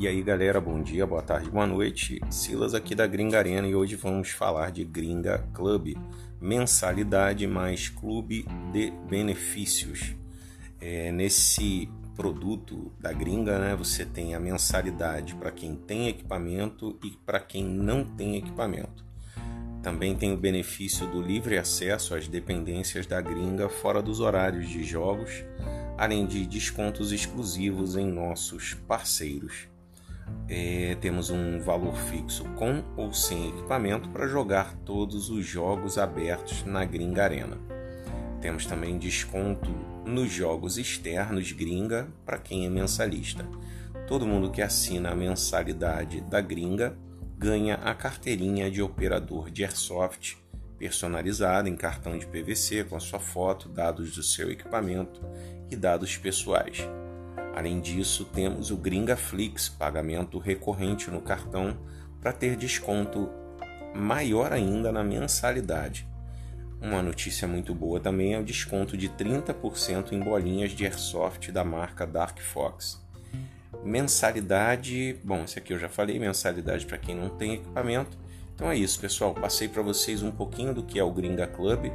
E aí galera, bom dia, boa tarde, boa noite. Silas aqui da Gringa Arena e hoje vamos falar de Gringa Club, mensalidade mais clube de benefícios. É, nesse produto da Gringa, né, você tem a mensalidade para quem tem equipamento e para quem não tem equipamento. Também tem o benefício do livre acesso às dependências da Gringa fora dos horários de jogos, além de descontos exclusivos em nossos parceiros é, temos um valor fixo com ou sem equipamento para jogar todos os jogos abertos na Gringa Arena. Temos também desconto nos jogos externos Gringa para quem é mensalista. Todo mundo que assina a mensalidade da Gringa ganha a carteirinha de operador de airsoft personalizada em cartão de PVC com a sua foto, dados do seu equipamento e dados pessoais. Além disso, temos o Gringaflix, pagamento recorrente no cartão, para ter desconto maior ainda na mensalidade. Uma notícia muito boa também é o desconto de 30% em bolinhas de airsoft da marca Dark Fox. Mensalidade, bom, esse aqui eu já falei, mensalidade para quem não tem equipamento. Então é isso, pessoal. Passei para vocês um pouquinho do que é o Gringa Club.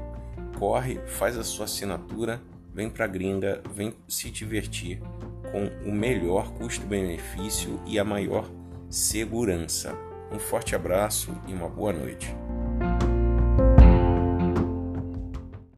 Corre, faz a sua assinatura, vem para Gringa, vem se divertir com o melhor custo-benefício e a maior segurança. Um forte abraço e uma boa noite.